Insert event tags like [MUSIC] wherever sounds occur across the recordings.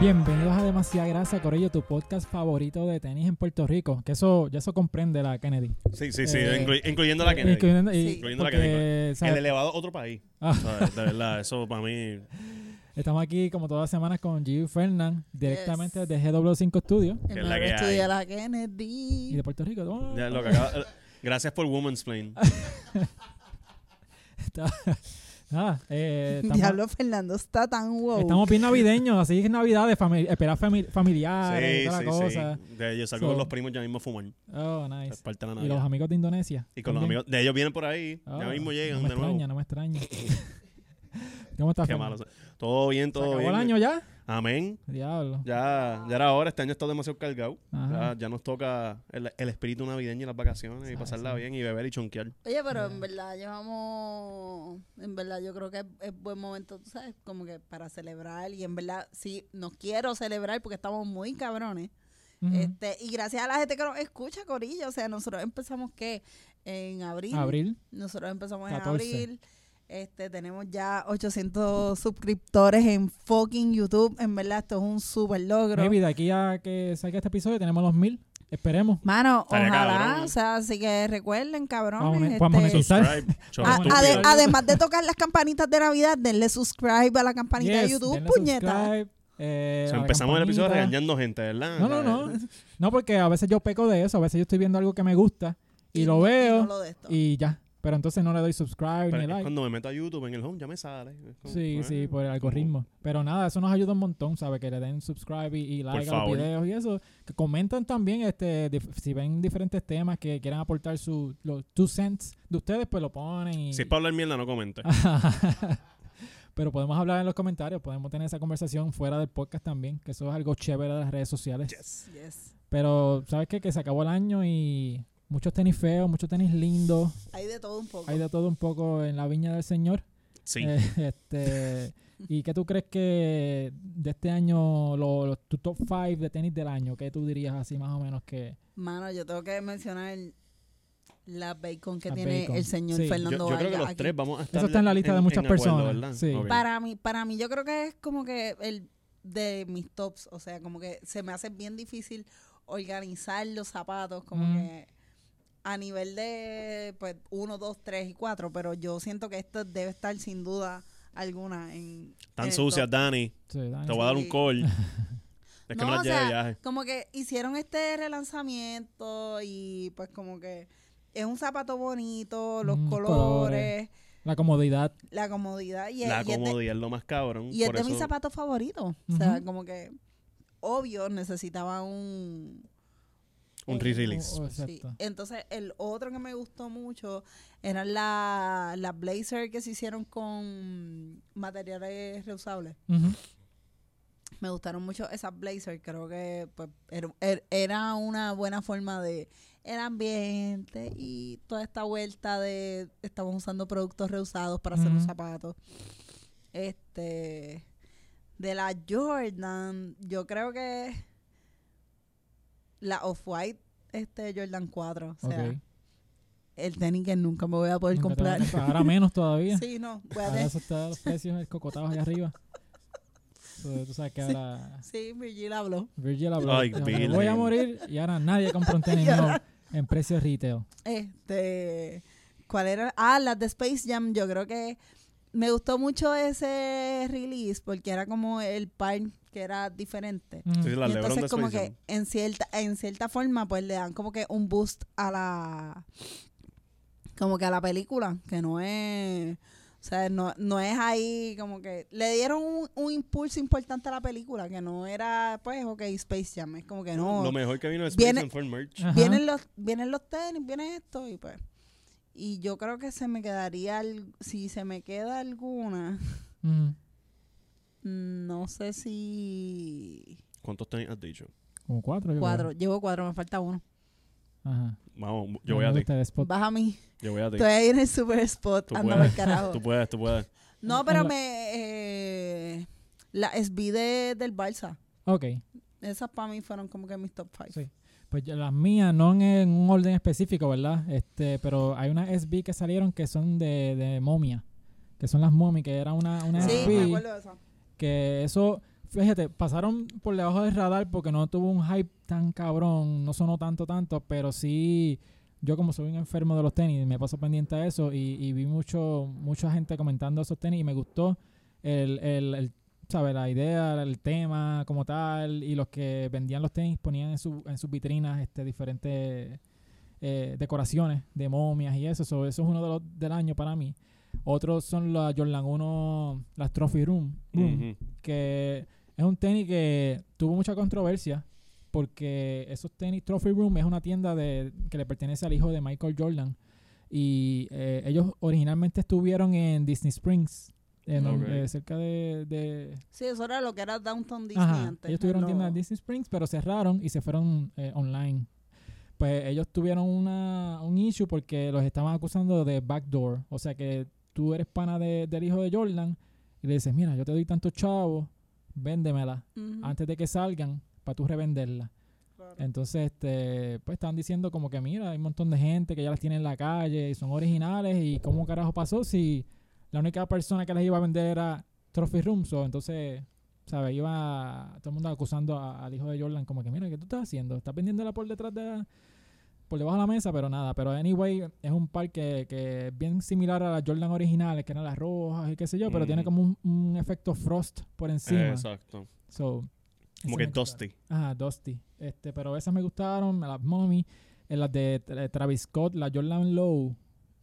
Bienvenidos a Demasiada Grasa, Corillo, tu podcast favorito de tenis en Puerto Rico. Que eso, ya eso comprende la Kennedy. Sí, sí, sí, Eh, inclu- incluyendo la Kennedy. Incluyendo, y- Sí. Incluyendo la Kennedy. ¿sabes? El elevado otro país. Ah. ¿sabes? De verdad, eso para mí. Estamos aquí como todas las semanas con Giu Fernand, directamente Yes. de GW5 Studio Que es la que de la y Kennedy. de Puerto Rico. Oh, ya lo que acaba- gracias por Woman's Plain. [LAUGHS] nada, eh, [LAUGHS] estamos, Diablo, Fernando está tan wow. estamos bien navideños, así que es Navidad de fami- esperar fami- familiares y toda sí, la cosa. sí. De ellos salgo So- con los primos ya mismo a fumar. Oh, Es nice. parte de la Y los amigos de Indonesia. Y con los amigos de ellos vienen por ahí. Oh, ya mismo llegan No me de nuevo. extraña, no me extraña. [LAUGHS] ¿Cómo estás, Qué malo. Todo bien, ¿Se todo acabó bien. el año ya? Amén. Diablo. Ya, ya era hora. Este año está demasiado cargado. Ya, ya nos toca el, el espíritu navideño y las vacaciones y pasarla sí. bien y beber y chonquear. Oye, pero en verdad llevamos, en verdad yo creo que es, es buen momento, tú sabes, como que para celebrar y en verdad sí, nos quiero celebrar porque estamos muy cabrones. Este Y gracias a la gente que nos escucha, Corillo, o sea, nosotros empezamos que en abril. Abril. Nosotros empezamos 14. en abril. Este, tenemos ya 800 suscriptores en fucking YouTube. En verdad, esto es un super logro. Maybe de aquí a que salga este episodio tenemos los mil. Esperemos. Mano, Estaría ojalá, cabrón. o sea, así que recuerden, cabrones. Vamos a- este, vamos a ade- además de tocar las campanitas de Navidad, denle subscribe a la campanita de YouTube, denle puñeta. subscribe, eh, O sea, empezamos el episodio regañando gente, ¿verdad? No, no, no. No, porque a veces yo peco de eso. A veces yo estoy viendo algo que me gusta y, lo veo no lo de esto. y ya. Pero entonces no le doy subscribe Pero ni es like. cuando me meto a YouTube en el home ya me sale. Como, Sí, eh, sí, por el como- algoritmo. Pero nada, eso nos ayuda un montón, ¿sabes? Que le den subscribe y, y like a los videos y eso. Que comentan también, este, si ven diferentes temas que quieran aportar su, los two cents de ustedes, pues lo ponen y... Si es para hablar mierda, no comente. [LAUGHS] Pero podemos hablar en los comentarios, podemos tener esa conversación fuera del podcast también, que eso es algo chévere de las redes sociales. Yes. Yes. Pero, ¿sabes qué? Que se acabó el año y muchos tenis feos, muchos tenis lindos. Hay de todo un poco. Hay de todo un poco en la viña del Señor. Sí. Eh, [LAUGHS] este, ¿Y qué tú crees que de este año, lo- los tu top 5 de tenis del año, qué tú dirías así más o menos que... Mano, yo tengo que mencionar la bacon que La tiene bacon. el señor Sí. yo, Fernando yo creo que los aquí. tres vamos a estar Eso está en la lista de muchas acuerdo, personas, sí. Para mí, para mí yo creo que es como que el de mis tops, o sea, como que se me hace bien difícil organizar los zapatos, como Mm. que a nivel de pues uno, dos, tres y cuatro, pero yo siento que esto debe estar sin duda alguna en Tan sucias. Dani. Sí, Dani? Te voy a dar un call. [LAUGHS] Es que No, me las o de sea, viaje. Como que hicieron este relanzamiento y pues como que es un zapato bonito, los Mm, colores, colores. La comodidad. la comodidad y, La y es de- comodidad es lo más cabrón. Y es por de eso- mis zapatos favoritos. O sea, como que obvio necesitaba un... Un re-release. Oh, Sí. Entonces, el otro que me gustó mucho eran las la blazer que se hicieron con materiales reusables. Me gustaron mucho esas blazer. Creo que pues, era, er- era una buena forma de el ambiente y toda esta vuelta de estamos usando productos reusados para hacer los zapatos. Este de la Jordan, yo creo que la Off-White este Jordan 4, o sea, Ok. el tenis que nunca me voy a poder Nunca a comprar. comprar. Ahora menos todavía. [LAUGHS] Sí, no, voy a Ahora eso está los precios cocotados allá arriba. So, tú sabes que Sí. ahora Sí, Virgil habló. Virgil habló. Ay, dijo, Virgil. "Me voy a morir y ahora nadie compra un tenis [LAUGHS] Ya. nuevo en precio retail. Este, ¿cuál era? Ah, las de Space Jam. Yo creo que me gustó mucho ese release porque era como el par que era diferente. Sí, la y LeBron de entonces como que en cierta en cierta forma pues le dan como que un boost a la como que a la película, que no es o sea, no, no es ahí como que le dieron un, un impulso importante a la película, que no era pues ok, Space Jam, es como que no. Lo mejor que vino de Space Viene- Jam fue el merch. Ajá. vienen los vienen los tenis, viene esto y pues y yo creo que se me quedaría si se me queda alguna. No sé si ¿Cuántos tenis has dicho? Como cuatro. yo cuatro llevo cuatro me falta uno. Ajá. Vamos, yo voy a ti. el baja a mí Yo voy a ti. estoy ahí en el super spot Tú anda puedes. al carajo [LAUGHS] Tú puedes, tú puedes. no pero La- me eh, la SB de, del Balsa Ok. esas para mí fueron como que mis top five Sí. Pues las mías, no en un orden específico, ¿verdad? Este, pero hay unas SB que salieron que son de, de momia. Que son las mommy, que era una, una Sí, me acuerdo de esa que eso fíjate, pasaron por debajo del radar porque no tuvo un hype tan cabrón, no sonó tanto, tanto, pero sí, yo como soy un enfermo de los tenis, me paso pendiente a eso y, y vi mucho, mucha gente comentando esos tenis y me gustó el, el, el ¿sabes? La idea, el tema como tal y los que vendían los tenis ponían en, su, en sus vitrinas este, diferentes eh, decoraciones de momias y eso. So, eso es uno de los del año para mí. Otros son las Jordan 1, las Trophy Room, que es un tenis que tuvo mucha controversia porque esos tenis Trophy Room es una tienda de, que le pertenece al hijo de Michael Jordan y eh, ellos originalmente estuvieron en Disney Springs, en eh, cerca de, de- Sí, eso era lo que era Downtown Disney Ajá, antes. ellos tuvieron tienda en Disney Springs, pero cerraron y se fueron eh, online. Pues ellos tuvieron una, un issue porque los estaban acusando de backdoor. O sea que tú eres pana de- del hijo de Jordan y le dices, mira, yo te doy tantos chavos, véndemela antes de que salgan para tú revenderla. claro. Entonces, este, pues estaban diciendo como que mira, hay un montón de gente que ya las tiene en la calle y son originales y cómo carajo pasó si la única persona que las iba a vender era Trophy Room, so, entonces, ¿sabes? Iba todo el mundo acusando al hijo de Jordan como que mira, ¿qué tú estás haciendo? ¿Estás vendiéndola por detrás de la- por debajo de la mesa? Pero nada, pero anyway, es un par que, que es bien similar a las Jordan originales, que eran las rojas y qué sé yo, pero Mm. tiene como un, un efecto frost por encima. Exacto. So, Como que. Dusty. Ajá, Dusty. Este, pero esas me gustaron, las Mommy, las de Travis Scott, las Jordan Low,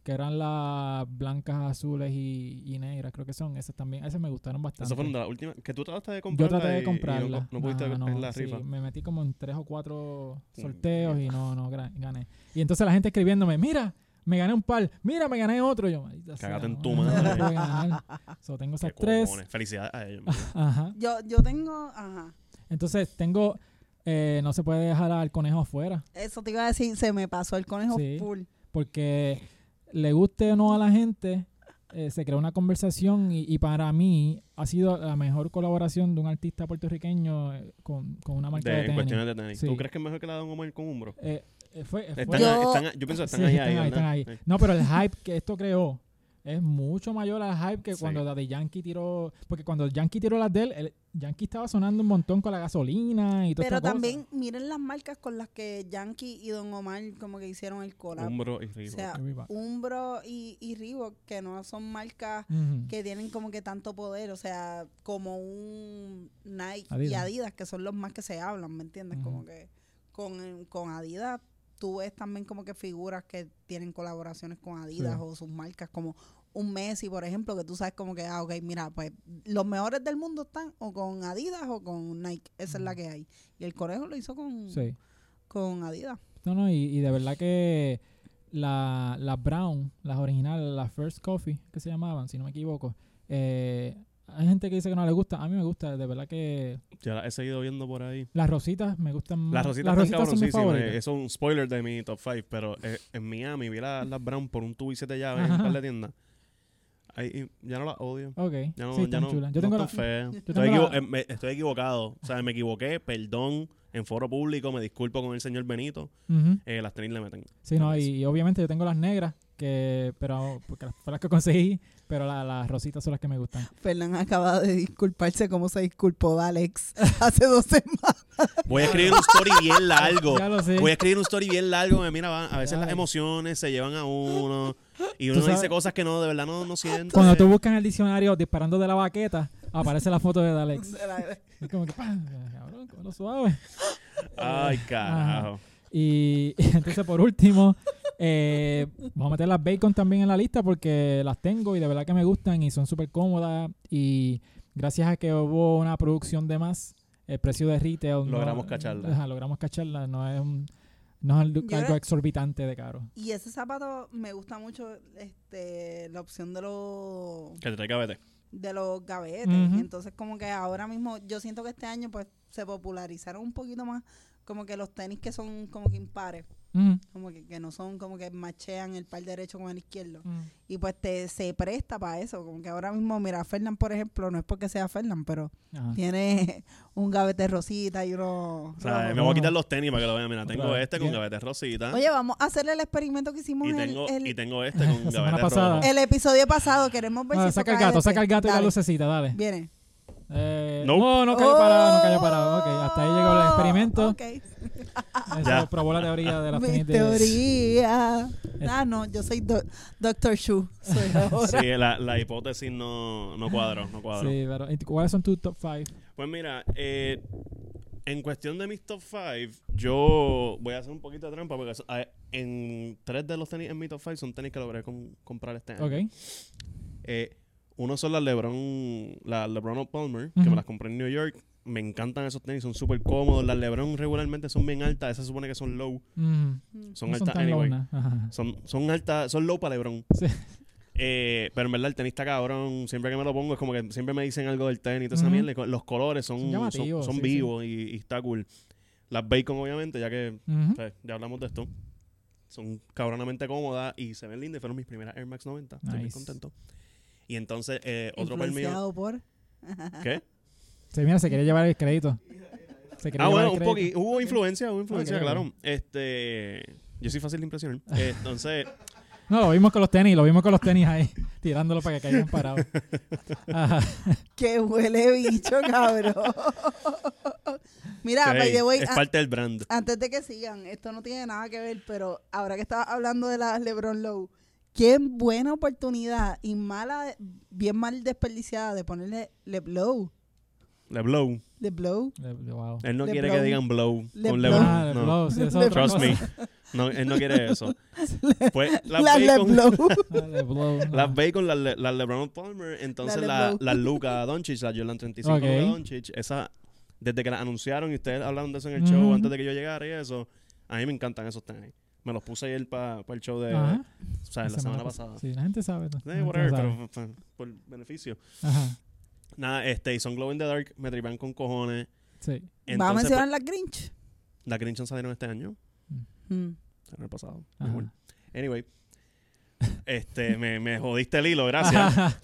que eran las blancas, azules y, y negras, creo que son. Esas también, esas me gustaron bastante. Esas fueron de las últimas. Que tú trataste de Yo comprarla. traté de y- y comprarla. no, no pudiste Ajá, en la sí, rifa. me metí como en tres o cuatro Mm, sorteos y no, no gané. Y entonces la gente escribiéndome, mira, me gané un par, mira, me gané otro. Yo, "Maldita sea, Cágate en no, tu no madre". pude ganar. So, tengo [LAUGHS] esas Qué tres. cojones. Felicidades a ellos. [LAUGHS] Ajá. Yo, yo tengo, ajá, Entonces tengo, eh, no se puede dejar al conejo afuera. eso te iba a decir, se me pasó el conejo Sí. full. porque le guste o no a la gente, eh, se crea una conversación y, y para mí ha sido la mejor colaboración de un artista puertorriqueño eh, con, con una marca de, de, en tenis. cuestiones de tenis. Sí. ¿Tú crees que es mejor que la de un Omar con Umbro? Eh, eh, fue- fue- Están, Yo- están- yo pienso que están Sí, ahí, están ahí, ahí, están ahí. Sí. No, pero el hype que esto creó es mucho mayor al hype que Sí. cuando la de Yankee tiró. Porque cuando Yankee tiró las de él, el Yankee estaba sonando un montón con la gasolina y todo Pero también miren las marcas con las que Yankee y Don Omar como que hicieron el collab. Umbro y O Reebok. sea, Umbro y, y Reebok, que no son marcas que tienen como que tanto poder, o sea, como un Nike y Adidas. Que son los más que se hablan, ¿me entiendes? Como que con, con Adidas tú ves también como que figuras que tienen colaboraciones con Adidas Sí. o sus marcas, como un Messi, por ejemplo, que tú sabes como que, ah, ok, mira, pues los mejores del mundo están o con Adidas o con Nike, esa es la que hay. Y el Conejo lo hizo con, Sí. con Adidas. No, no, y, y de verdad que la- las Brown, las originales, las First Coffee, que se llamaban, si no me equivoco, eh, hay gente que dice que no le gusta. A mí me gusta, de verdad que Ya la he seguido viendo por ahí. las rositas me gustan más. Las rositas, las rositas son mis favoritas. eh, Eso es un spoiler de mi top 5. Pero eh, en Miami vi la- las Brown por un tubo y siete llaves en un par de tiendas. Ahí, ya no las odio. Ok, Ya no, sí, ya no, chulas. Yo no tengo la- feas. yo Estoy, tengo equivo- la- eh, me- estoy equivocado. O sea, me equivoqué. Perdón. En foro público me disculpo con el señor Benito. Eh, las tenis le meten. Sí, no, y, obviamente yo tengo las negras, que pero porque las, fue las que conseguí, pero la- las rositas son las que me gustan. Fernán acaba de disculparse como se disculpó de Alex [LAUGHS] hace dos semanas. Voy a escribir un story bien [LAUGHS] largo. Ya lo sé. Voy a escribir un story bien largo. Mira, van- a veces las emociones se llevan a uno. Y uno dice cosas que no, de verdad no, no siente. Cuando tú buscas en el diccionario disparando de la baqueta, aparece la foto de Alex. [LAUGHS] Es como que, ¡pah! cabrón, con lo suave. Ay, carajo. Y [LAUGHS] entonces, por último, eh, vamos a meter las bacon también en la lista porque las tengo y de verdad que me gustan y son súper cómodas. Y gracias a que hubo una producción de más, el precio de retail. no- Logramos cacharla. Ajá, logramos cacharla. No es, un, no es algo exorbitante de caro. Y ese zapato me gusta mucho este la opción de los Que te traiga vete. de los gavetes. Entonces como que ahora mismo yo siento que este año pues se popularizaron un poquito más como que los tenis que son como que impares, Ujú. como que, que no son como que machean el par derecho con el izquierdo. Ujú. Y pues te se presta para eso, como que ahora mismo mira, Fernán por ejemplo, no es porque sea Fernán, pero Ajá. tiene [LAUGHS] un gavete rosita y uno O sea, me voy a quitar los tenis para que lo vean. Mira, tengo Otra este con Bien. gavete rosita. Oye, vamos a hacer el experimento que hicimos y, el, tengo, el- y tengo [LAUGHS] este con gavete pasada. rojo. el episodio pasado. Queremos ver Ah, si saca eso el gato, saca el gato y la Dale, lucecita, dale. Viene. Eh, Nope. No, no cayó parado, no cayó parado. Ok, hasta ahí llegó el experimento. Ok. Eso Ya. probó la teoría de la Mi teoría. Ah, no, yo soy do- Doctor Shu. Soy [LAUGHS] ahora. Sí, la, la hipótesis no, no cuadró, no cuadró. Sí, pero ¿y ¿cuáles son tus top 5? Pues mira, eh, en cuestión de mis top 5, yo voy a hacer un poquito de trampa porque ah, en tres de los tenis en mi top 5 son tenis que logré com- comprar este año. Ok. Eh, uno son las LeBron, las LeBron Palmer, que me las compré en New York. Me encantan esos tenis, son súper cómodos. Las LeBron regularmente son bien altas, esas se supone que son low. Mm, Son no altas tan anyway. Son, son altas, son low para LeBron. Sí. Eh, pero en verdad el tenis está cabrón. Siempre que me lo pongo es como que siempre me dicen algo del tenis y toda esa Ujú. mierda. y co- Los colores son, Son son, son sí, vivos Y, y está cool. Las Bacon, obviamente, ya que o sea, ya hablamos de esto. Son cabronamente cómodas y se ven lindas. Fueron mis primeras Air Max 90. Estoy Nice. contento. Y entonces, eh, otro. Influenciado por... ¿Qué? Sí, mira, se quería llevar el crédito. Se quería Ah, llevar bueno, el un crédito. poquito. Hubo influencia, hubo influencia, claro. Este. Yo soy fácil de impresionar. [LAUGHS] Entonces, No, lo vimos con los tenis, lo vimos con los tenis ahí, [LAUGHS] tirándolo para que caigan parados. [LAUGHS] Ajá. Que huele bicho, cabrón. Mira, hey, by the way, es a- parte del brand. antes de que sigan, esto no tiene nada que ver, pero ahora que estaba hablando de las LeBron Low, qué buena oportunidad y mala, bien mal desperdiciada de ponerle LeBlow. Le blow. Le- le- wow. Él no Le quiere blow. que digan blow Le con blow. LeBron. Ah, no. LeBron, sí, eso Le- Trust me. No, él no quiere eso. Pues [LAUGHS] las La bacon, LeBlow. Ah, LeBron, [LAUGHS] no. las bacon, las, Le- las LeBron Palmer, entonces La la, las Luca Doncic, las Jordan 35 Ok. Luka Doncic, esa desde que las anunciaron y ustedes hablaron de eso en el Ujú. show antes de que yo llegara y eso, a mí me encantan esos tenis. Me los puse ayer para el show de, Ajá. o sea, la semana pasada. Sí, la gente sabe. la gente whatever, sabe. pero pa- por beneficio. Ajá, Nada, este, y son Glow in the Dark, me tripan con cojones. sí. ¿Va a mencionar las Grinch? pues, las Grinch salieron este año, Mm. el año pasado. Mejor. Anyway, [LAUGHS] este, me, me jodiste el hilo, gracias. Ajá.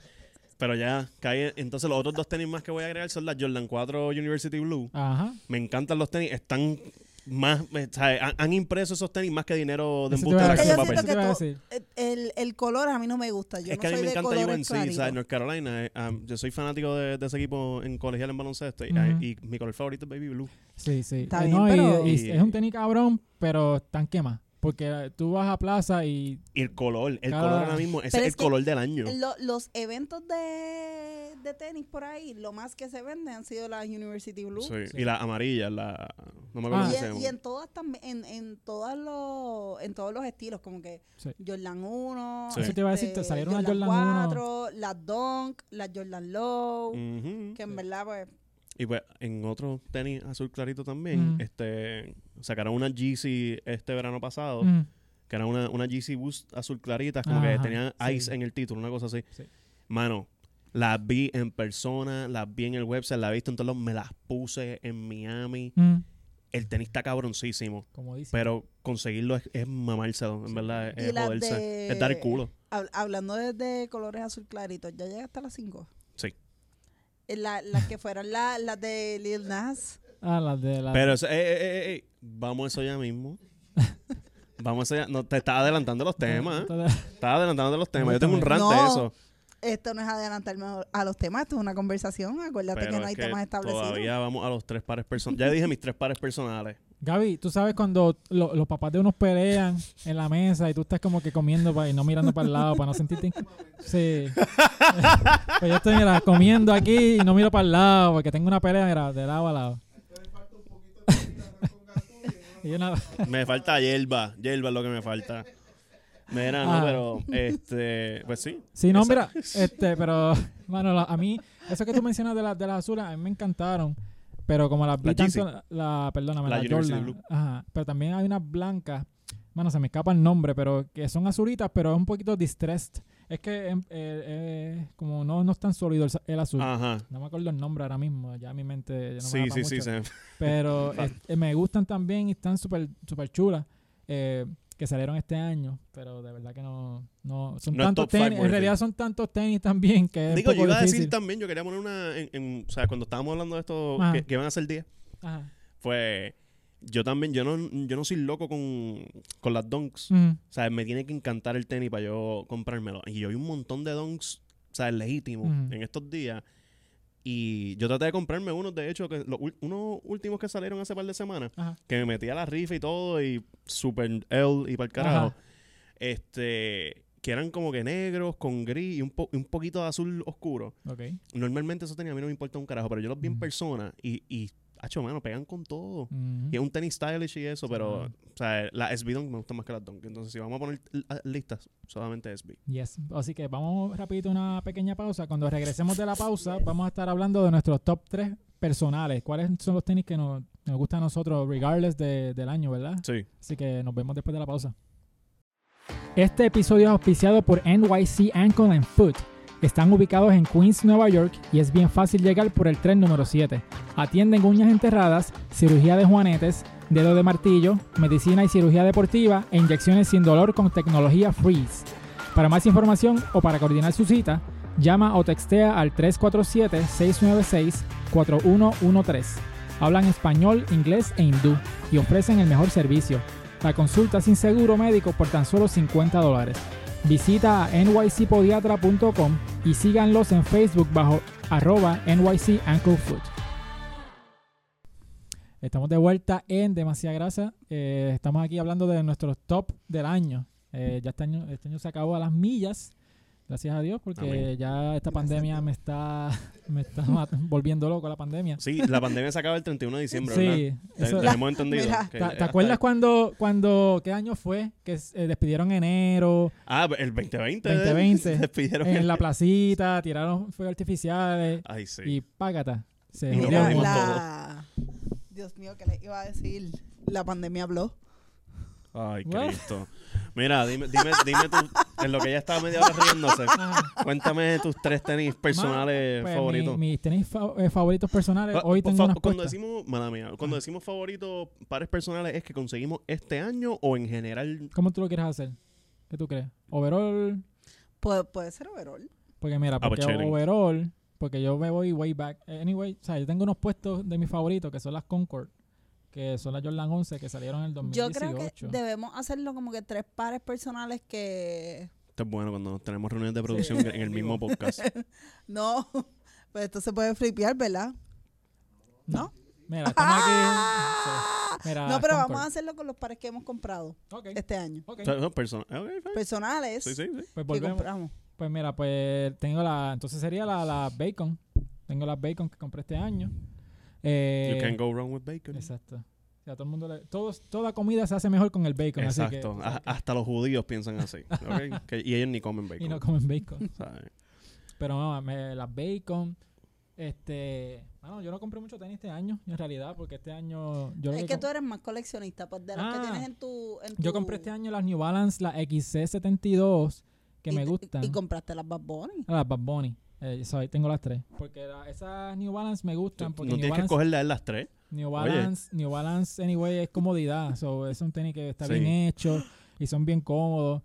Pero ya caí. Entonces, los otros dos tenis más que voy a agregar son las Jordan 4 University Blue. Ajá. Me encantan los tenis. Están más. eh. Han, han impreso esos tenis más que dinero de embuste de yo papel. siento que decir. El, el color a mí no me gusta. Yo es no que a mí soy me de encanta UNC, claritos. ¿sabes? North Carolina. eh, um, yo soy fanático de, de ese equipo en colegial en baloncesto. y- mi color favorito es Baby Blue. Sí, sí. Está Eh, bien, no, pero- y, Y- es un tenis cabrón, pero tan quema. Porque tú vas a plaza y Y el color, el Cada- color ahora mismo, ese es es el color del año. Lo- los eventos de, de tenis por ahí, lo más que se venden han sido las University Blue. Sí. Sí. Y la amarilla, la. No me acuerdo Ah. cómo Y, se en, llama. y en todas también, en, en todos los, en todos los estilos, como que Sí. Jordan 1, Sí. Eso te iba a decir, te salieron las Jordan 1. 4, las Dunk, las Jordan Low, Ujú. que en verdad pues Y pues en otro tenis azul clarito también, Mm. este sacaron una GC este verano pasado, Mm, que era una, una GC Boost azul clarita, como que sí. ice en el título, una cosa así. Sí. Mano, las vi en persona, las vi en el website, las he visto en todos lados, me las puse en Miami. mm, El tenis está cabroncísimo, como dice. pero conseguirlo es, es mamárselo, en verdad, es, joderse, de- es dar el culo. hab- hablando de, de colores azul claritos, ya llega hasta las 5. Sí. La, las que fueron la- las de Lil Nas. Ah, las de la. Pero, eh, eh, eh, eh, vamos a eso ya mismo. Vamos a eso ya. No, te estás adelantando los temas. ¿eh? Estás adelantando los temas. Yo tengo un rant de No. eso. Esto no es adelantarme a los temas, esto es una conversación. Acuérdate Pero que no es hay temas establecidos. Todavía vamos a los tres pares personales. Ya dije mis tres pares personales. Gaby, tú sabes cuando lo- los papás de unos pelean en la mesa y tú estás como que comiendo pa- y no mirando para el lado para no sentirte. Sí. [LAUGHS] pues yo estoy, mira, comiendo aquí y no miro para el lado porque tengo una pelea, mira, de lado a lado. Y una, [LAUGHS] Me falta hierba. Hierba es lo que me falta. Mira, no, Ah. pero este, pues sí. Sí, no, Esa- mira, [LAUGHS] este, pero, [LAUGHS] mano, la- a mí, eso que tú mencionas de, la- de las azules, a mí me encantaron, pero como las vi La tanto, Yeezy. la, perdóname, La la, Jordan, ajá, pero también hay unas blancas, mano, se me escapa el nombre, pero que son azulitas, pero es un poquito distressed, es que em, eh, eh, como no, no es tan sólido el, el azul, Ajá. no me acuerdo el nombre ahora mismo, ya mi mente ya no me sí, pa' sí, sí, mucho. sí. [LAUGHS] Pero [LAUGHS] Claro. es- eh, me gustan también y están súper super chulas. eh, que salieron este año, pero de verdad que no, no son No tantos tenis, en realidad son tantos tenis también que Digo, yo iba a decir difícil. también, yo quería poner una, en, en- o sea, cuando estábamos hablando de esto, que, que iban a ser 10, Ajá. pues yo también, yo no, yo no soy loco con, con las donks. Mm, O sea, me tiene que encantar el tenis para yo comprármelo. Y yo vi un montón de donks, o sea, legítimos Ujú. en estos días. Y yo traté de comprarme unos, de hecho, que los unos últimos que salieron hace par de semanas, Ajá. que me metí a la rifa y todo, y super L y para el carajo. Ajá. Este, que eran como que negros, con gris y un, po- un poquito de azul oscuro. Ok. Normalmente eso tenía, a mí no me importa un carajo, pero yo los vi en Ujú. persona y, y, hacho, mano, pegan con todo. Y es un tenis stylish y eso, pero, Ajá. o sea, la SB Dunk me gusta más que la Dunk. Entonces, si vamos a poner listas, solamente SB. Yes. Así que vamos rapidito a una pequeña pausa. Cuando regresemos de la pausa, vamos a estar hablando de nuestros top 3 personales. ¿Cuáles son los tenis que nos, nos gustan a nosotros, regardless de- del año, verdad? Sí. Así que nos vemos después de la pausa. Este episodio es auspiciado por NYC Ankle and Foot. Están ubicados en Queens, Nueva York y es bien fácil llegar por el tren número 7. Atienden uñas enterradas, cirugía de juanetes, dedo de martillo, medicina y cirugía deportiva e inyecciones sin dolor con tecnología Freeze. Para más información o para coordinar su cita, llama o textea al 347-696-4113. Hablan español, inglés e hindú y ofrecen el mejor servicio. La consulta sin seguro médico por tan solo 50 dólares. Visita a nycpodiatra.com y síganlos en Facebook bajo arroba NYC Ankle. Estamos de vuelta en Demasiada Grasa. Eh, estamos aquí hablando de nuestros top del año. Eh, ya este año, este año se acabó a las millas, gracias a Dios, porque Amén. ya esta pandemia me está, [LAUGHS] me está volviendo loco la pandemia. Sí, la pandemia se acaba el 31 de diciembre, ¿verdad? Sí, Te- eso- tenemos entendido. Mira. ¿Te, te acuerdas cuando, cuando, qué año fue? Que eh, despidieron enero, Ah, el 2020. 2020, [LAUGHS] Se despidieron en el- la placita, tiraron fuegos artificiales Ay, sí. y págata. Se Y mundo. la... Dios mío, ¿qué le iba a decir? La pandemia habló. Ay? Cristo. Mira, dime, dime, dime tú, en lo que ella estaba media hora riéndose, Ajá. cuéntame tus tres tenis personales Pues, favoritos. mi- mis tenis fa- eh, favoritos personales, Ah, hoy tengo fa- unas cuando puestas. decimos, mala mía, cuando Ah. decimos favoritos pares personales es que conseguimos este año o en general. ¿Cómo tú lo quieres hacer? ¿Qué tú crees? ¿Overall? Puede, puede ser overall. Porque mira, Ah, pues, porque overall, porque yo me voy way back. Anyway, o sea, yo tengo unos puestos de mis favoritos que son las Concord, que son las Jordan 11 que salieron en el Yo 2018. creo que debemos hacerlo como que tres pares personales que... Esto es bueno cuando tenemos reuniones de producción en el mismo [LAUGHS] podcast. No, pues esto se puede flipear, ¿verdad? ¿No? Mira, estamos aquí. ¡Ah! Mira, no, pero Concord. vamos a hacerlo con los pares que hemos comprado este año. ok. O sea, son personas. ok, fine. Personales Sí, sí, sí. Pues que volvemos. compramos. Pues mira, pues tengo la. Entonces sería la, la Bacon. Tengo las Bacon que compré este año. Eh, You can't go wrong with bacon. Exacto. O sea, todo el mundo le, todos, toda comida se hace mejor con el bacon. Así que, Exacto. o sea, A- hasta los judíos piensan así. ¿ok? [LAUGHS] Que- y ellos ni comen bacon. y no comen bacon. [LAUGHS] Pero no, me- las bacon. Este. Bueno, yo no compré mucho tenis este año, en realidad, porque este año. Yo, lo Es que tú eres más coleccionista, pues de las Ah. que tienes en tu, en yo tu- compré este año las New Balance, las XC72, que y me gustan. Y compraste las Bad Bunny. Ah, las Bad Bunny. Eh, so, ahí tengo las tres. Porque la- esas New Balance me gustan. no Porque tienes New que Balance, él las tres. New Oye. Balance, New Balance, anyway, es comodidad. So, es un tenis que está Sí. bien hecho y son bien cómodos.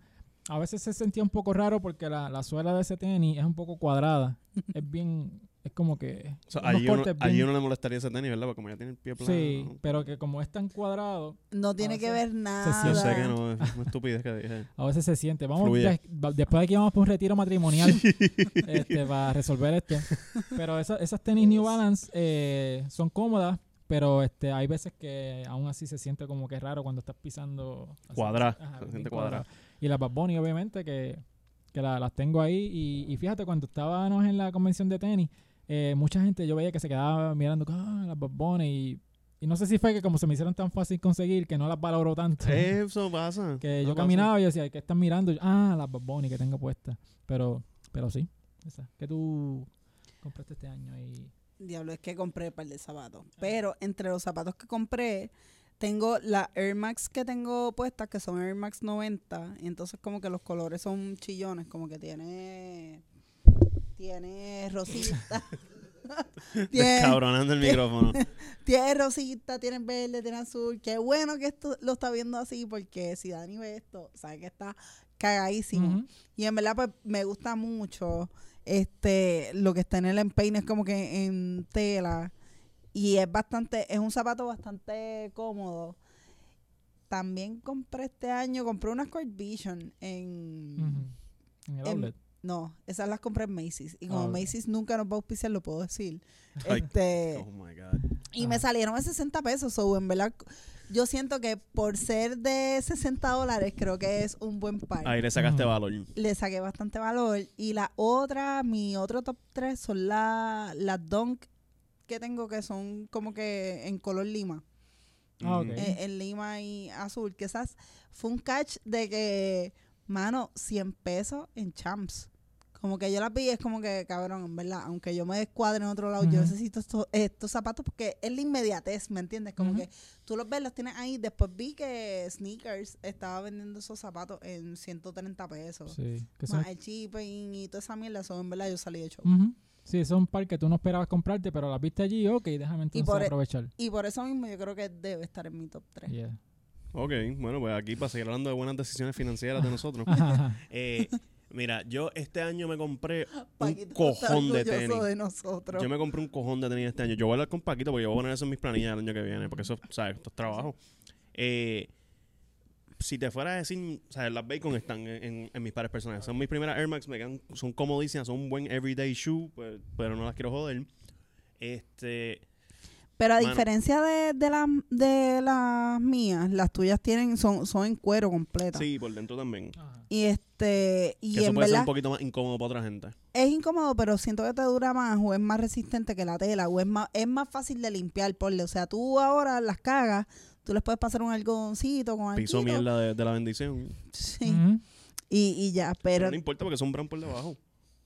A veces se sentía un poco raro porque la, la suela de ese tenis es un poco cuadrada. [LAUGHS] es bien, es como que... O sea, allí, uno, allí le molestaría ese tenis, ¿verdad? Porque como ya tiene el pie plano. Sí, pero que como es tan cuadrado, No tiene que ver nada. Yo sé que no, [LAUGHS] es una estupidez que dije. a veces se siente. Vamos, Fluye. des- va- después de aquí vamos por un retiro matrimonial [LAUGHS] este, para resolver esto. Pero esa- esas tenis New Balance eh, son cómodas, pero este hay veces que aún así se siente como que raro cuando estás pisando. así. Cuadra, Ajá, se siente cuadra. Y las Bad Bunny, obviamente, que, que la- las tengo ahí. Y, y fíjate, cuando estábamos en la convención de tenis, eh, mucha gente yo veía que se quedaba mirando, ah, las Bad Bunny. Y, y no sé si fue que como se me hicieron tan fácil conseguir, que no las valoro tanto. Eso pasa. [LAUGHS] Que yo pasa. caminaba y yo decía, ¿qué están mirando? Yo, ah, las Bad Bunny que tengo puestas. Pero, pero sí, esa. que tú compraste este año y... Diablo, es que compré un par de zapatos. Pero entre los zapatos que compré, tengo las Air Max que tengo puestas, que son Air Max 90. Y entonces como que los colores son chillones, como que tiene... Tiene rosita. [LAUGHS] tiene, Descabronando el micrófono. [LAUGHS] tiene rosita, tiene verde, tiene azul. Qué bueno que esto lo está viendo así, porque si Dani ve esto, sabe que está cagadísimo. Y en verdad, pues me gusta mucho. Este, lo que está en el empeine es como que en tela. Y es bastante, es un zapato bastante cómodo. También compré este año, compré unas Court Vision en. En el en- outlet. No, esas las compré en Macy's. Y como Ah. Macy's nunca nos va a auspiciar, lo puedo decir. [LAUGHS] Ay, Este, Oh my God. y me Ajá. salieron a 60 pesos. So, en verdad, yo siento que por ser de 60 dólares, creo que es un buen par. Ahí le sacaste Mm. valor. Le saqué bastante valor. Y la otra, mi otro top 3 son la- las Dunk que tengo que son como que en color lima. Ah, ok. Mm. eh, en lima y azul. Que esas fue un catch de que, mano, 100 pesos en champs. Como que yo las vi, es como que, cabrón, en verdad, aunque yo me descuadre en otro lado, yo necesito estos, estos zapatos porque es la inmediatez, ¿me entiendes? Como que tú los ves, los tienes ahí. Después vi que Sneakers estaba vendiendo esos zapatos en 130 pesos. Sí, que Más el shipping y toda esa mierda, eso en verdad yo salí de show. Ujú. Sí, esos son par que tú no esperabas comprarte, pero las viste allí, ok, déjame entonces por e- aprovechar. Y por eso mismo yo creo que debe estar en mi top 3. Yeah. Ok, bueno, pues aquí para seguir hablando de buenas decisiones financieras de nosotros. [LAUGHS] Eh, mira, yo este año me compré [LAUGHS] un Paquito está cojón de tenis. de nosotros. Yo me compré un cojón de tenis este año. Yo voy a hablar con Paquito porque yo voy a poner eso en mis planillas el año que viene, porque eso, ¿sabes? Esto es trabajo. Eh, si te fuera a decir, ¿sabes? Las Bacon están en, en- en mis pares personales. Son mis primeras Air Max, me quedan, son comodísimas, son un buen everyday shoe, pues, pero no las quiero joder. Este, Pero a Mano. diferencia de, de, las de las mías, las tuyas tienen son, son en cuero completa. sí, por dentro también. Ajá. Y este y Que eso en puede ser un poquito más incómodo para otra gente. es incómodo, pero siento que te dura más o es más resistente que la tela o es más es más fácil de limpiar, porle. O sea, tú ahora las cagas, tú les puedes pasar un algodoncito con Piso alguito. mierda de, de la bendición. Sí. Y, y ya, Pero, pero no importa porque son brown por debajo.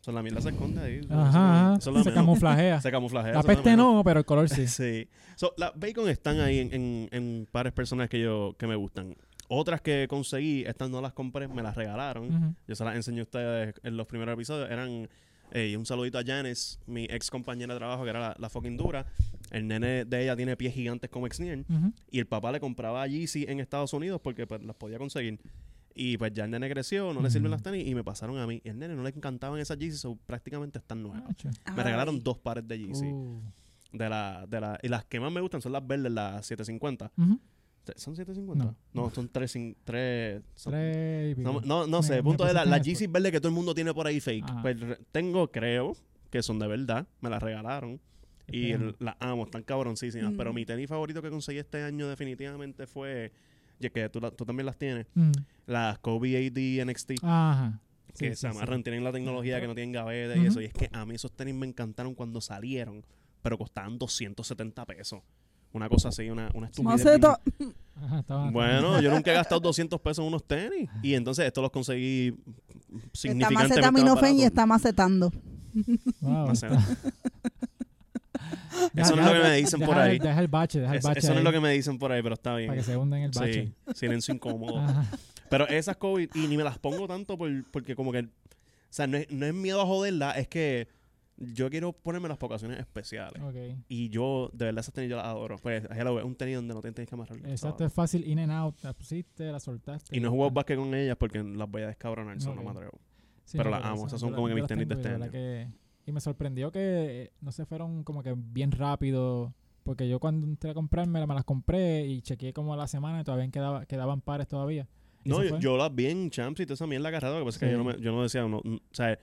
Sea, la se esconde ahí. Ajá, se camuflajea. Se camuflajea. La peste no, pero el color sí. [LAUGHS] Sí. So, las bacon están ahí en, en, en pares personales que yo que me gustan. Otras que conseguí, estas no las compré, me las regalaron. Yo se las enseñé a ustedes en los primeros episodios. Eran eh, un saludito a Janice, mi ex compañera de trabajo, que era la, la fucking dura. El nene de ella tiene pies gigantes como Exnier. Ujú. Y el papá le compraba a Yeezy en Estados Unidos porque pues, las podía conseguir. Y pues ya el nene creció, no le sirven las tenis y me pasaron a mí. Y el nene no le encantaban esas Yeezy, so prácticamente están nuevas. Me regalaron dos pares de Yeezy. Uh. De la, de la, y las que más me gustan son las verdes, las 750. Ujú. ¿Son 750? No. No, son 3. Tres, tres, son- Tres y pico. no, no, no sé, Me- el me punto de la, las Yeezy verdes que todo el mundo tiene por ahí fake. Ajá. Pues tengo, creo, que son de verdad. Me las regalaron. Y las amo, están cabroncísimas. Mm. Pero mi tenis favorito que conseguí este año definitivamente fue, y es que tú, la- tú también las tienes, Ujú. las Kobe AD NXT. Ajá. que Sí, se sí, amarran, sí. tienen la tecnología que no tienen gaveta y Ujú. eso. Y es que a mí esos tenis me encantaron cuando salieron, pero costaban 270 pesos. Una cosa así, una, una estupidez. Ajá, Bueno, yo nunca he gastado 200 pesos en unos tenis. Y entonces estos los conseguí está significantemente más macetaminofen y está macetando. Wow, Maceta. [LAUGHS] Eso no es lo que me dicen por ahí. Deja el bache, deja el bache. eso no es lo que me dicen por ahí, pero está Para que bien. se hunden en el bache. Sí, silencio incómodo. [LAUGHS] Ajá. Pero esas COVID, y ni me las pongo tanto por, porque como que, o sea, no es, no es miedo a joderla, es que yo quiero ponerme las ocasiones especiales. Ok. Y yo, de verdad, esas tenis yo las adoro. Pues, hello, es un tenis donde no tienes que amarrar. Exacto, es fácil in and out. La pusiste, la soltaste. Y no está. básquet con ellas porque las voy a descabronar, eso no me atrevo. Sí, pero no, las amo, esas son como que mis tenis de este año. que- y me sorprendió que no se fueron como que bien rápido. Porque yo cuando entré a comprarme, me las compré y chequeé como a la semana y todavía quedaba, quedaban pares todavía. No, yo, las vi en Champs y toda esa mierda agarrada. Lo que pasa es que Sí. yo no, me- yo no decía, no, o sea,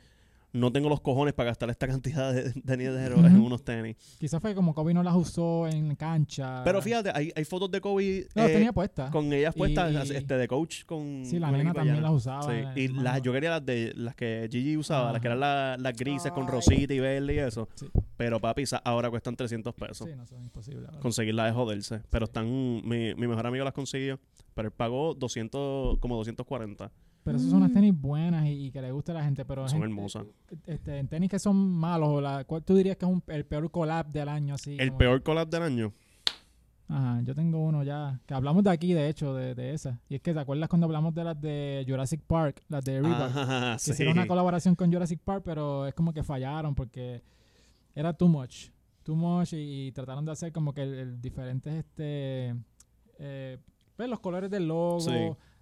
no tengo los cojones para gastar esta cantidad de, de dinero Ujú. en unos tenis. Quizás fue como Kobe no las usó en cancha. Pero fíjate, hay, hay fotos de Kobe No, las eh, tenía puestas. con ellas puestas, Y- este, de coach con Sí, la con nena también las usaba. Sí, y las, yo quería las de las que Gigi usaba, las que eran la- las grises con rosita y verde y eso. Sí. Pero papi, ahora cuestan 300 pesos. Sí, no, eso es imposible. ahora. Conseguirlas es joderse. Pero están, mi, mi mejor amigo las consiguió, pero él pagó 200, como 240. Pero esas son unas Mm. tenis buenas y, y que le gusta a la gente. Pero Son gente- hermosas. Este, en tenis que son malos, o la, ¿cuál tú dirías que es un- el peor collab del año? Así, El peor collab del año. Ajá, yo tengo uno ya, que hablamos de aquí, de hecho, de, de esa. Y es que, ¿te acuerdas cuando hablamos de las de Jurassic Park? Las de Reebok. Ah, que sí. hicieron una colaboración con Jurassic Park, pero es como que fallaron porque era too much. Too much y, y trataron de hacer como que el, el diferentes, este, eh, pues los colores del logo, Sí.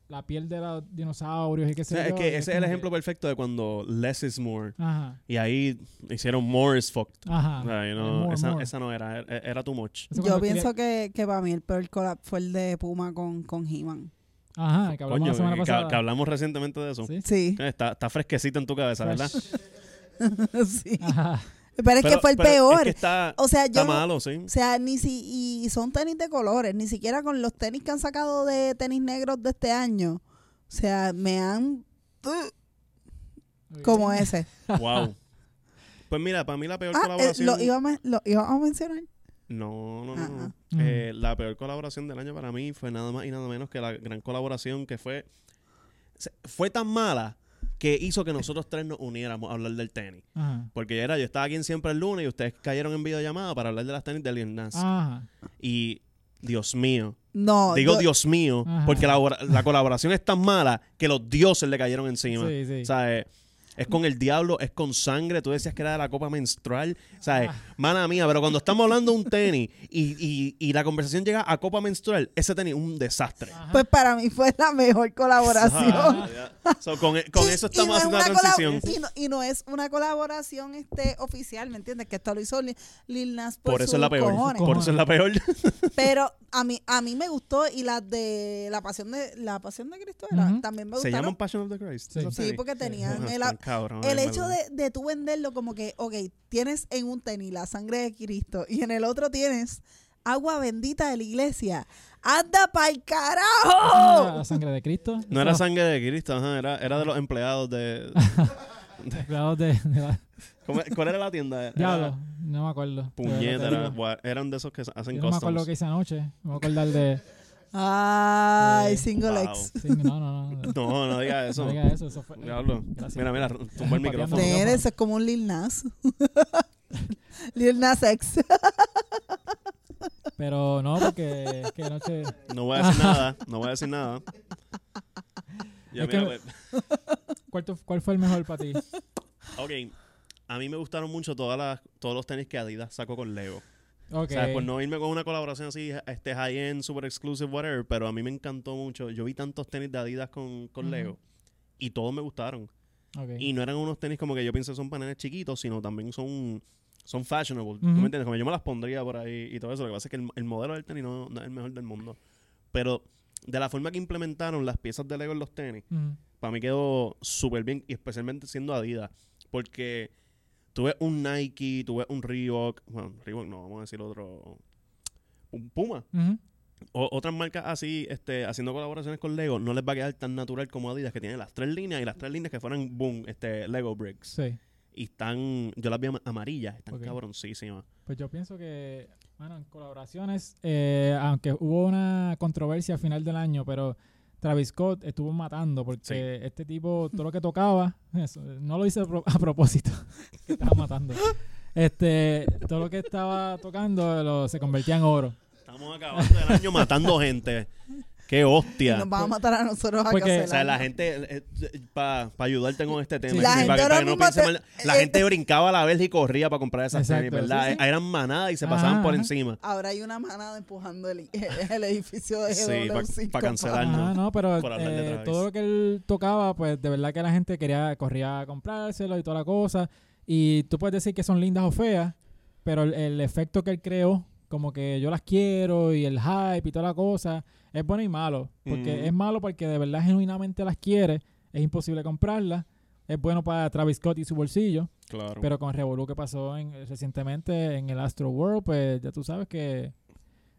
La piel de los dinosaurios y qué O sé sea, es yo, que ese es el ejemplo que- perfecto de cuando less is more. Ajá, Y ahí hicieron more is fucked. ajá. O sea, you el know, more, esa, more. esa no era, era, era too much. Yo pienso quería- que, que para mí el peor collab fue el de Puma con, con He-Man. Ajá, que hablamos Coño, la semana que, pasada. que hablamos recientemente de eso. Sí. Sí, Está, está fresquecito en tu cabeza, ¿verdad? [LAUGHS] [LAUGHS] sí. Ajá. Pero es que fue el pero peor. Es que está, o sea, está yo no- malo, sí. O sea, ni si y son tenis de colores, ni siquiera con los tenis que han sacado de tenis negros de este año. O sea, me han uh, como ese. [LAUGHS] Wow. Pues mira, para mí la peor Ah, eh, colaboración. lo iba a, men- lo iba a mencionar. No, no, no. no. Ajá. Eh, la peor colaboración del año para mí fue nada más y nada menos que la gran colaboración que fue. Fue tan mala que hizo que nosotros tres nos uniéramos a hablar del tenis. Ajá. Porque ya era, yo estaba aquí en siempre el lunes y ustedes cayeron en videollamada para hablar de las tenis de Lil Nas. Ajá. Y Dios mío. No, Digo yo- Dios mío, Ajá. porque la colaboración es tan mala que los dioses le cayeron encima. Sí, sí. O sea, eh, es con el diablo, es con sangre. Tú decías que era de la copa menstrual. O sea, eh, Ah. mana mía, pero cuando estamos hablando de un tenis y, y- y la conversación llega a copa menstrual, ese tenis es un desastre. Ajá. Pues para mí fue la mejor colaboración. Ah. So, con, con [LAUGHS] Y- eso estamos no es haciendo una la colab- transición. Y no, y no es una colaboración este oficial, ¿me entiendes? Que esto lo hizo Lil, Lil Nas por, Por eso es la peor. cojones. Por eso es la peor. [LAUGHS] Pero [LAUGHS] a mí a mí me gustó y las de la pasión de la pasión de Cristo era, también me Se gustaron. llaman Passion of the Christ. Sí. porque tenían el, el hecho de, de tú venderlo como que, ok, tienes en un tenis la sangre de Cristo y en el otro tienes agua bendita de la iglesia. ¡Anda pa'l ¿Esa carajo! no era la sangre de Cristo. No era sangre de Cristo, ajá, era, era de los empleados de... [LAUGHS] Empleados de, de la- ¿Cómo- ¿Cuál era la tienda? Diablo, no me acuerdo. Puñeta, era- eran de esos que hacen Yo no me acuerdo lo que hice anoche. Me voy a acordar de. Ay, single wow. X. Sí, no, no, no. No, no digas eso. No diga eso, eso fue. Diablo. Mira, mira, tumba el micrófono. Eso es como un Lil Nas. [LAUGHS] Lil Nas X. [LAUGHS] Pero no, porque que anoche. No voy a decir nada, no voy a decir nada. [LAUGHS] Ya, Es mira, que- pues, ¿Cuál, tu- cuál fue el mejor para ti? ok, a mí me gustaron mucho todas las, todos los tenis que Adidas sacó con Lego. Ok. O sea, por no irme con una colaboración así, este high-end, super exclusive, whatever, pero a mí me encantó mucho. Yo vi tantos tenis de Adidas con, con Ujú. Lego y todos me gustaron. Y no eran unos tenis como que yo pienso son paneles chiquitos, sino también son, son fashionable. ¿Tú me entiendes? Como yo me las pondría por ahí y todo eso. Lo que pasa es que el, el modelo del tenis no, no es el mejor del mundo. Pero de la forma que implementaron las piezas de Lego en los tenis, para mí quedó súper bien. Y especialmente siendo Adidas. Porque tú ves un Nike, tú ves un Reebok. Bueno, Reebok no, vamos a decir otro. Un Puma. Ujú. O, otras marcas así, este, haciendo colaboraciones con Lego, no les va a quedar tan natural como Adidas, que tiene las tres líneas y las tres líneas que fueran, boom, este, Lego Bricks. Sí. Y están, yo las vi ama- amarillas, están Ok. cabroncísimas. Pues yo pienso que, bueno, en colaboraciones, eh, aunque hubo una controversia al final del año, pero Travis Scott estuvo matando porque Sí. este tipo, todo lo que tocaba, [LAUGHS] eso, no lo hice a, pro- a propósito, [LAUGHS] que estaba matando. Este, todo lo que estaba tocando lo- se convertía en oro. Estamos acabando el año matando gente. ¡Qué hostia! Nos van a matar a nosotros a Porque- O sea, la gente, para ayudarte con este tema, Sí, La para, gente para ahora que no mismo piense te- mal, la eh, gente brincaba a la vez y corría para comprar esas tenis, Exacto, ¿verdad? sí, sí. Eran manadas y se pasaban por encima. Ahora hay una manada empujando el, [LAUGHS] el edificio de Sí, GW5. pa- pa cancelarnos. Ajá, no, pero eh, todo lo que él tocaba, pues de verdad que la gente quería, corría a comprárselo y toda la cosa. Y tú puedes decir que son lindas o feas, pero el, el efecto que él creó, como que yo las quiero y el hype y toda la cosa, es bueno y malo. Porque es malo porque de verdad genuinamente las quiere, es imposible comprarlas. Es bueno para Travis Scott y su bolsillo, Claro. pero con Revolu que pasó en, recientemente en el Astro World, pues ya tú sabes que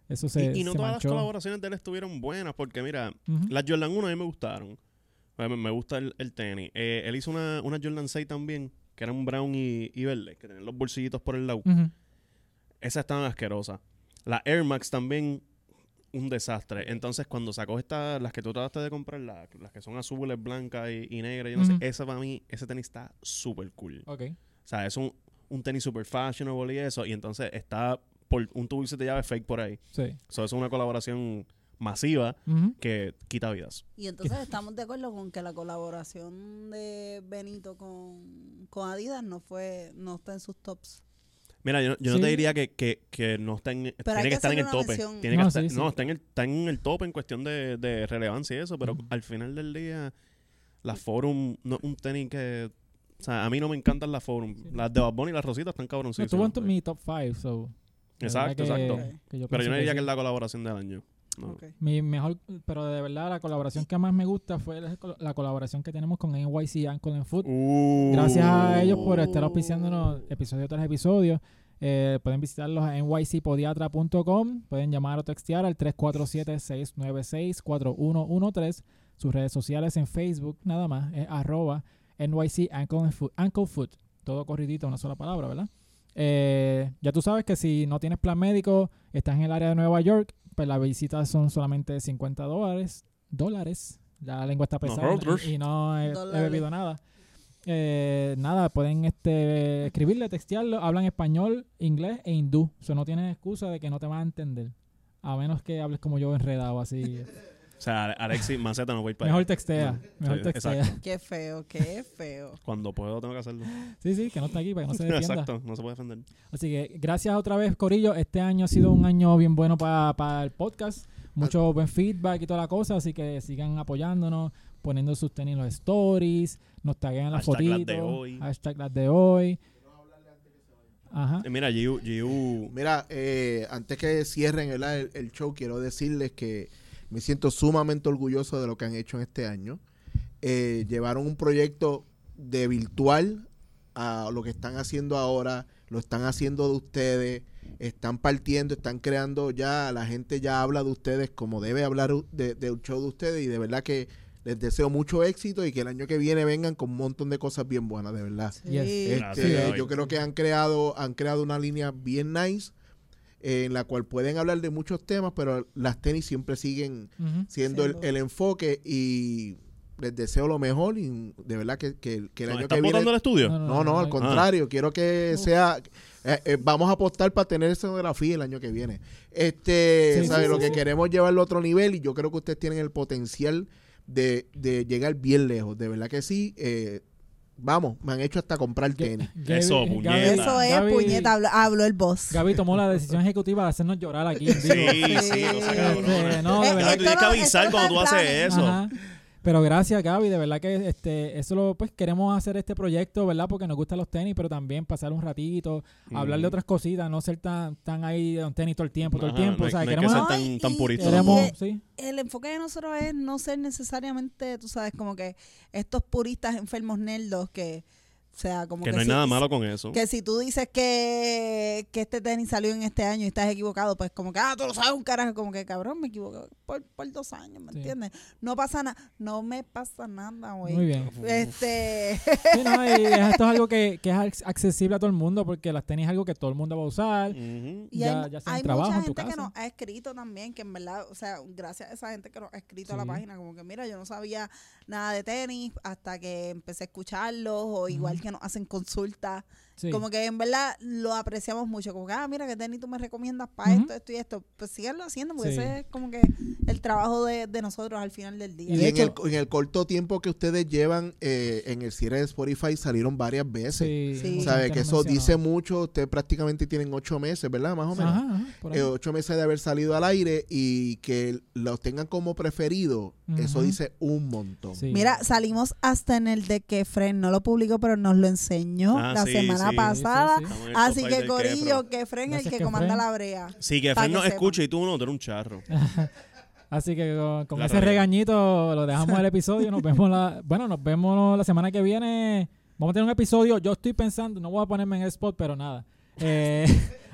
eso se, y, y no se todas manchó. las colaboraciones de él estuvieron buenas, porque mira, las Jordan 1 a mí me gustaron. A mí me gusta el, el tenis. Eh, él hizo una, una Jordan 6 también, que eran brown y, y verde, que tenían los bolsillitos por el lado. Esas estaban asquerosas. La Air Max también, un desastre. Entonces, cuando sacó estas, las que tú trataste de comprar, la- las que son azules, blancas y, y negras, yo no sé, esa para mí, ese tenis está súper cool. Ok. O sea, es un, un tenis super fashionable y eso, y entonces está por un tubo te llave fake por ahí. Sí. So, es una colaboración masiva que quita vidas. Y entonces estamos de acuerdo con que la colaboración de Benito con, con Adidas no fue no está en sus tops. Mira, yo, yo no te diría que, que, que no está en, tiene que, que estar en el tope. mención. Tiene que No, estar- sí, sí. no, está en el, está en el tope en cuestión de, de relevancia y eso, pero al final del día, la Forum no es un tenis que. O sea, a mí no me encantan las Forum. Sí. Las de Bad Bunny y las rositas están No, cabroncísimas. estuvo en mi top 5, so. Exacto, que- exacto. que yo Pero yo no diría que sí. es la colaboración del año. No. Mi mejor, pero de verdad la colaboración que más me gusta fue la, la colaboración que tenemos con NYC Ankle and Foot. Uh. Gracias a ellos por estar auspiciándonos episodio tras episodio. Eh, pueden visitarlos en nycpodiatra.com. Pueden llamar o textear al 347-696-4113. Sus redes sociales en Facebook, nada más, es arroba NYC Ankle, and Foot, Ankle Foot. Todo corridito, una sola palabra, ¿verdad? Eh, ya tú sabes que si no tienes plan médico, estás en el área de Nueva York, pues las visitas son solamente 50 dólares. Dólares. La lengua está pesada Nosotros. y, no he, he bebido nada. Eh, nada, pueden este, escribirle, textearlo. Hablan español, inglés e hindú. Eso no tienes excusa de que no te van a entender. A menos que hables como yo enredado, así. O sea, Alexis Maceta no voy para Mejor textea. Mejor Sí, textea. exacto. Qué feo, qué feo. Cuando puedo tengo que hacerlo. Sí, sí, que no está aquí para que no se [LAUGHS] defienda. Exacto, no se puede defender. Así que gracias otra vez, Corillo. Este año ha sido un año bien bueno para el podcast. Mucho buen feedback y toda la cosa. Así que sigan apoyándonos, poniendo sus tenis en los stories, nos taguean las Hashtag las fotitos. de hoy. Hashtag las de hoy. Ajá. Eh, Mira, Giu, Giu- Mira, eh, antes que cierren el, el show, quiero decirles que me siento sumamente orgulloso de lo que han hecho en este año. Eh, llevaron un proyecto de virtual a lo que están haciendo ahora, lo están haciendo de ustedes, están partiendo, están creando ya, la gente ya habla de ustedes como debe hablar u- de, show de ustedes y de verdad que les deseo mucho éxito y que el año que viene vengan con un montón de cosas bien buenas, de verdad. Sí. Este, yo creo que han creado, han creado una línea bien nice eh, en la cual pueden hablar de muchos temas, pero las tenis siempre siguen siendo el, Sí, el enfoque y les deseo lo mejor y de verdad que, que- que el ¿Nos año que viene... el estudio? No, no, al hay- contrario, quiero que sea... eh, eh, vamos a apostar para tener escenografía el año que viene. Este, Sí, ¿sabe? sí, Lo sí, que sí. queremos llevarlo a otro nivel y yo creo que ustedes tienen el potencial de, de llegar bien lejos. De verdad que sí. eh, vamos, me han hecho hasta comprar tenis. Gaby- Eso, Gaby- puñeta. Eso es, Gaby- puñeta, habló, habló el boss. Gaby tomó la decisión ejecutiva de hacernos llorar aquí. Sí, sí, no Este, no, de verdad Gaby, tú tienes que esto no- avisar esto no cuando tú está en haces planes. eso. Ajá. Pero gracias, Gaby. De verdad que este, eso lo, pues queremos hacer este proyecto, ¿verdad? Porque nos gustan los tenis, pero también pasar un ratito, hablar de otras cositas, no ser tan, tan ahí de los tenis todo el tiempo, todo el tiempo. no o sea, no hay que queremos, ser No, tan, tan y- purista. queremos, sí. El enfoque de nosotros es no ser necesariamente, tú sabes, como que estos puristas enfermos nerdos que, o sea, como Que que, no hay si- nada malo con eso. Que si tú dices que, que este tenis salió en este año y estás equivocado, pues como que, ah, tú lo sabes un carajo, como que cabrón, me equivoqué por, por dos años, ¿me Sí. entiendes? No pasa nada, no me pasa nada, güey. Muy bien. Este, Sí, no, y esto es algo que, que es ac- accesible a todo el mundo porque las tenis es algo que todo el mundo va a usar. Ujú. y Ya- hay, ya sea hay trabajo, mucha en tu gente que nos ha escrito también, que en verdad, o sea, gracias a esa gente que nos ha escrito a la página, como que mira, yo no sabía nada de tenis hasta que empecé a escucharlos, o igual que nos hacen consultas. Sí. Como que en verdad lo apreciamos mucho. Como que, ah, mira, que tenis tú me recomiendas para esto, esto y esto. Pues síganlo haciendo, porque Sí. ese es como que el trabajo de, de nosotros al final del día. Y en, el, en el corto tiempo que ustedes llevan eh, en el cierre de Spotify salieron varias veces. Sí, ¿Sabe? Que eso dice mucho. Ustedes prácticamente tienen ocho meses, ¿verdad? Más o menos. Ajá. Eh, ocho meses de haber salido al aire y que los tengan como preferido, eso dice un montón. Sí. Mira, salimos hasta en el de que Fred no lo publicó, pero nos lo enseñó Ah, la sí, semana sí. pasada. Sí, sí, Así que Corillo, que Fred es el que que comanda la brea. Sí, que que nos escucha y tú no, tú eres un charro. [LAUGHS] Así que con, ese realidad. regañito lo dejamos el [LAUGHS] episodio. Nos vemos la, bueno, nos vemos la semana que viene. Vamos a tener un episodio. Yo estoy pensando, no voy a ponerme en el spot, pero nada. [LAUGHS] Eh,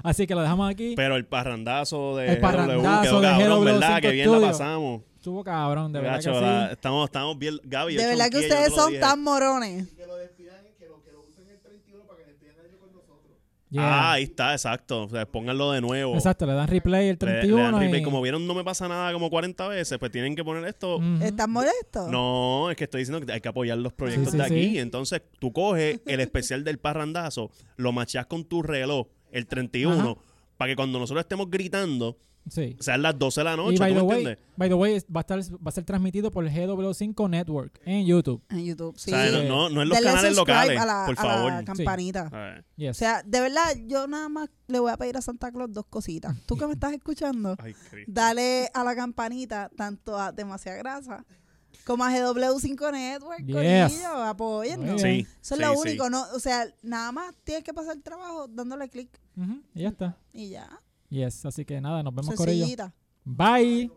así que lo dejamos aquí. Pero el parrandazo de El parrandazo GW quedó de cabrón, GW5 ¿verdad? Que bien la pasamos. Estuvo cabrón, de verdad Gacho, que la- sí. estamos, estamos bien, Gaby. De verdad que ustedes son dije. tan morones. Que lo despidan y que lo, que lo usen el 31 para que despidan el año con nosotros. Yeah. Ah, ahí está, exacto. O sea, pónganlo de nuevo. Exacto, le dan replay el Le- le dan 31. replay. y- Como vieron, no me pasa nada como 40 veces, pues tienen que poner esto. Ujú. ¿Están molestos? No, es que estoy diciendo que hay que apoyar los proyectos Sí, sí, de aquí. sí. Entonces, tú coges el especial del parrandazo, lo machas con tu reloj, el 31, Ajá. para que cuando nosotros estemos gritando, Sí. sean las 12 de la Y noche, by ¿tú the, me way, entiendes? by the way, va a, estar, va a ser transmitido por el GW5 Network en YouTube. En YouTube, O sí. sea, no, no, no en los Denle canales locales, a la, por a favor. la campanita. A. Yes. O sea, de verdad, yo nada más le voy a pedir a Santa Claus dos cositas. Tú que me estás escuchando, [LAUGHS] Ay, dale a la campanita tanto a Demasiada Grasa como a GW5 Network, Yes. Muy Sí. Eso es sí, lo sí. único, ¿no? O sea, nada más tienes que pasar el trabajo dándole clic y ya está. y ya. Yes, así que nada, nos vemos con. Sencillita. Bye.